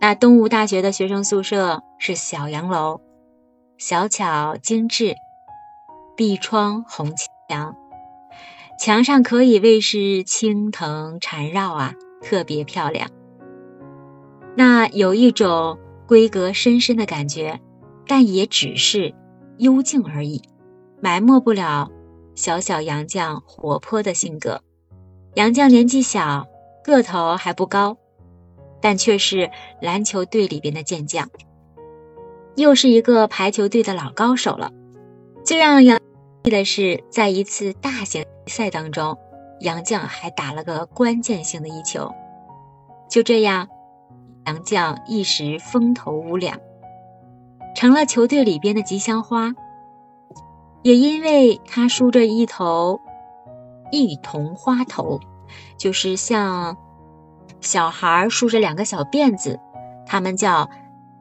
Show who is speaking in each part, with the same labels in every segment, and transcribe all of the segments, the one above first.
Speaker 1: 那东吴大学的学生宿舍是小洋楼，小巧精致，壁窗红墙，墙上可以谓是青藤缠绕啊，特别漂亮。那有一种闺阁深深的感觉，但也只是幽静而已，埋没不了小小杨绛活泼的性格。杨绛年纪小，个头还不高。但却是篮球队里边的健将，又是一个排球队的老高手了。最让杨意的是，在一次大型比赛当中，杨绛还打了个关键性的一球。就这样，杨绛一时风头无两，成了球队里边的吉祥花。也因为他梳着一头一童花头，就是像。小孩梳着两个小辫子，他们叫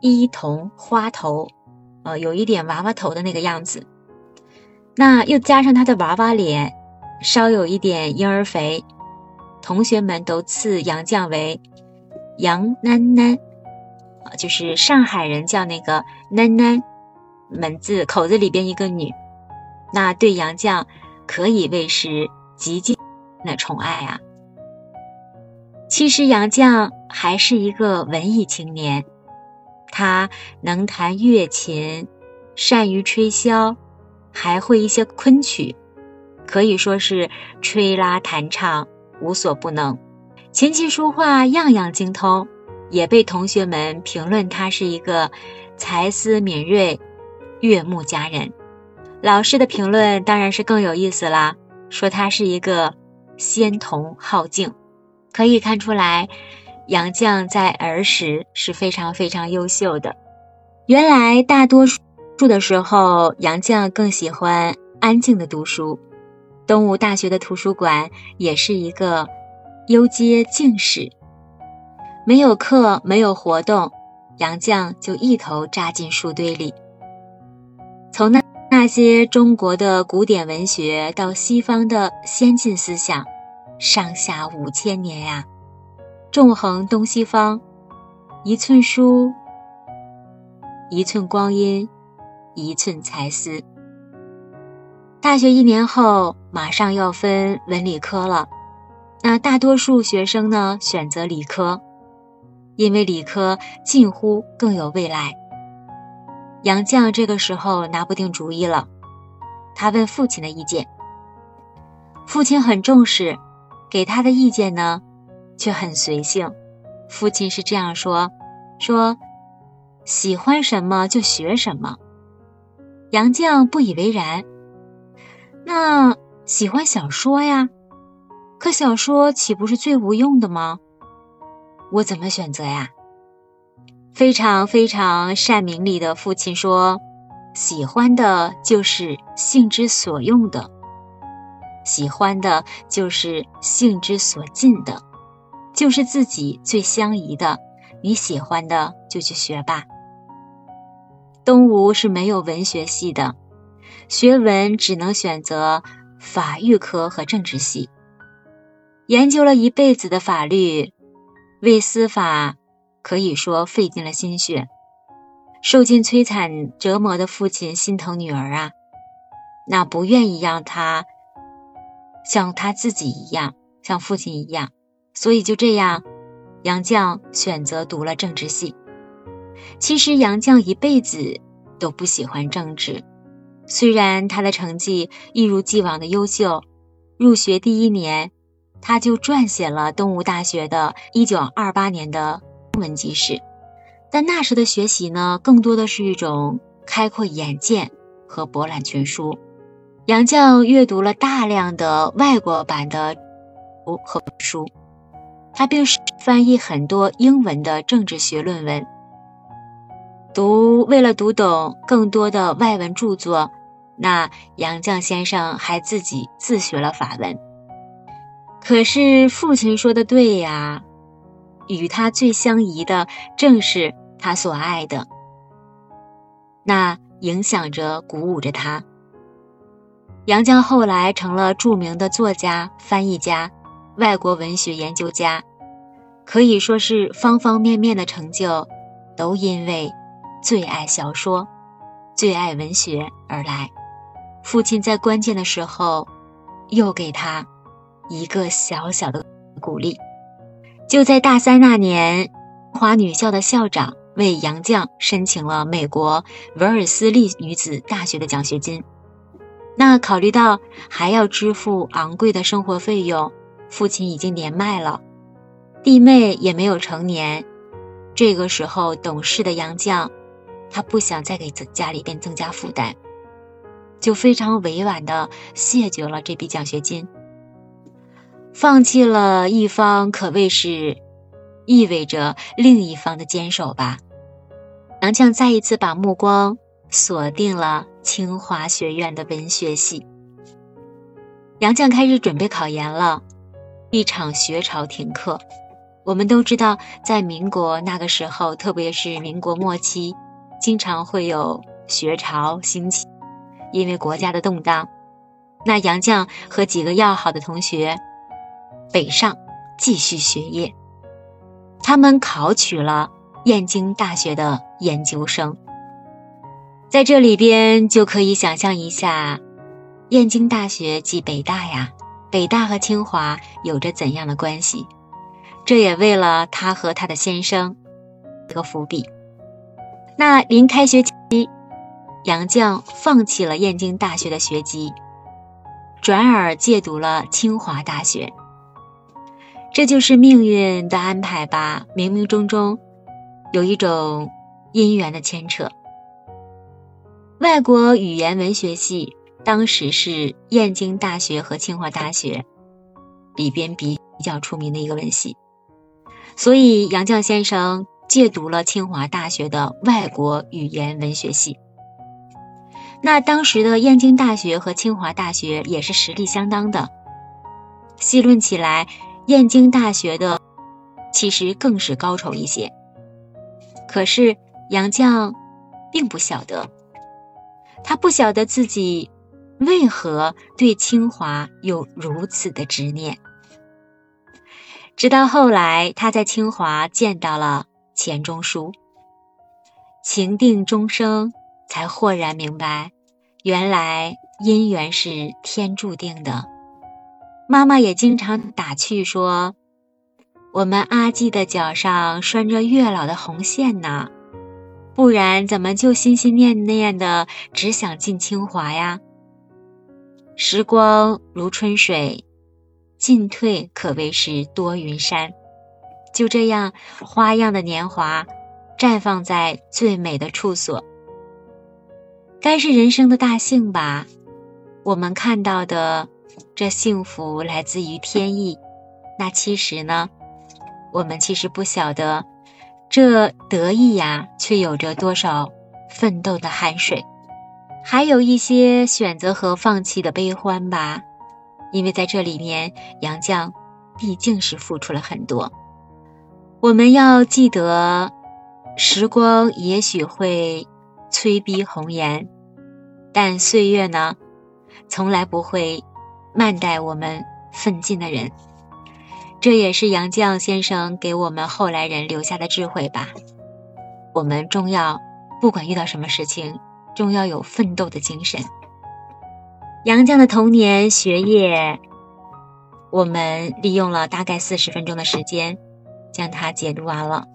Speaker 1: 一童花头，呃，有一点娃娃头的那个样子。那又加上他的娃娃脸，稍有一点婴儿肥，同学们都赐杨绛为杨囡囡，啊，就是上海人叫那个囡囡，门字口子里边一个女，那对杨绛可以谓是极尽的宠爱啊。其实杨绛还是一个文艺青年，他能弹乐琴，善于吹箫，还会一些昆曲，可以说是吹拉弹唱无所不能，琴棋书画样样精通，也被同学们评论他是一个才思敏锐、悦目佳人。老师的评论当然是更有意思啦，说他是一个仙童好静。可以看出来，杨绛在儿时是非常非常优秀的。原来大多数的时候，杨绛更喜欢安静的读书。东吴大学的图书馆也是一个幽阶静室，没有课，没有活动，杨绛就一头扎进书堆里。从那那些中国的古典文学到西方的先进思想。上下五千年呀，纵横东西方，一寸书，一寸光阴，一寸才思。大学一年后，马上要分文理科了，那大多数学生呢选择理科，因为理科近乎更有未来。杨绛这个时候拿不定主意了，他问父亲的意见，父亲很重视。给他的意见呢，却很随性。父亲是这样说：“说喜欢什么就学什么。”杨绛不以为然。那喜欢小说呀，可小说岂不是最无用的吗？我怎么选择呀？非常非常善明理的父亲说：“喜欢的就是性之所用的。”喜欢的就是性之所近的，就是自己最相宜的。你喜欢的就去学吧。东吴是没有文学系的，学文只能选择法律科和政治系。研究了一辈子的法律，为司法可以说费尽了心血。受尽摧残折磨的父亲心疼女儿啊，那不愿意让他。像他自己一样，像父亲一样，所以就这样，杨绛选择读了政治系。其实杨绛一辈子都不喜欢政治，虽然他的成绩一如既往的优秀，入学第一年他就撰写了东吴大学的1928年的中文记事，但那时的学习呢，更多的是一种开阔眼界和博览群书。杨绛阅读了大量的外国版的和书，他并翻译很多英文的政治学论文。读为了读懂更多的外文著作，那杨绛先生还自己自学了法文。可是父亲说的对呀，与他最相宜的正是他所爱的，那影响着、鼓舞着他。杨绛后来成了著名的作家、翻译家、外国文学研究家，可以说是方方面面的成就，都因为最爱小说、最爱文学而来。父亲在关键的时候，又给他一个小小的鼓励。就在大三那年，华女校的校长为杨绛申请了美国维尔斯利女子大学的奖学金。那考虑到还要支付昂贵的生活费用，父亲已经年迈了，弟妹也没有成年。这个时候，懂事的杨绛，他不想再给家里边增加负担，就非常委婉的谢绝了这笔奖学金。放弃了一方，可谓是意味着另一方的坚守吧。杨绛再一次把目光锁定了清华学院的文学系。杨绛开始准备考研了，一场学潮停课。我们都知道，在民国那个时候，特别是民国末期，经常会有学潮兴起，因为国家的动荡。那杨绛和几个要好的同学。北上继续学业，他们考取了燕京大学的研究生。在这里边就可以想象一下，燕京大学即北大呀，北大和清华有着怎样的关系？这也为了他和他的先生一个伏笔。那临开学期，杨绛放弃了燕京大学的学籍，转而借读了清华大学。这就是命运的安排吧，冥冥中中有一种姻缘的牵扯。外国语言文学系当时是燕京大学和清华大学里边比较出名的一个文系，所以杨绛先生借读了清华大学的外国语言文学系。那当时的燕京大学和清华大学也是实力相当的，细论起来。燕京大学的其实更是高筹一些，可是杨绛并不晓得，他不晓得自己为何对清华有如此的执念。直到后来，他在清华见到了钱钟书，情定终生，才豁然明白，原来姻缘是天注定的。妈妈也经常打趣说：“我们阿季的脚上拴着月老的红线呢，不然怎么就心心念念的只想进清华呀？”时光如春水，进退可谓是多云山。就这样，花样的年华绽放在最美的处所，该是人生的大幸吧？我们看到的。这幸福来自于天意，那其实呢，我们其实不晓得，这得意呀，却有着多少奋斗的汗水，还有一些选择和放弃的悲欢吧。因为在这里面，杨绛毕竟是付出了很多。我们要记得，时光也许会催逼红颜，但岁月呢，从来不会。慢待我们奋进的人，这也是杨绛先生给我们后来人留下的智慧吧。我们终要，不管遇到什么事情，终要有奋斗的精神。杨绛的童年学业，我们利用了大概四十分钟的时间，将它解读完了。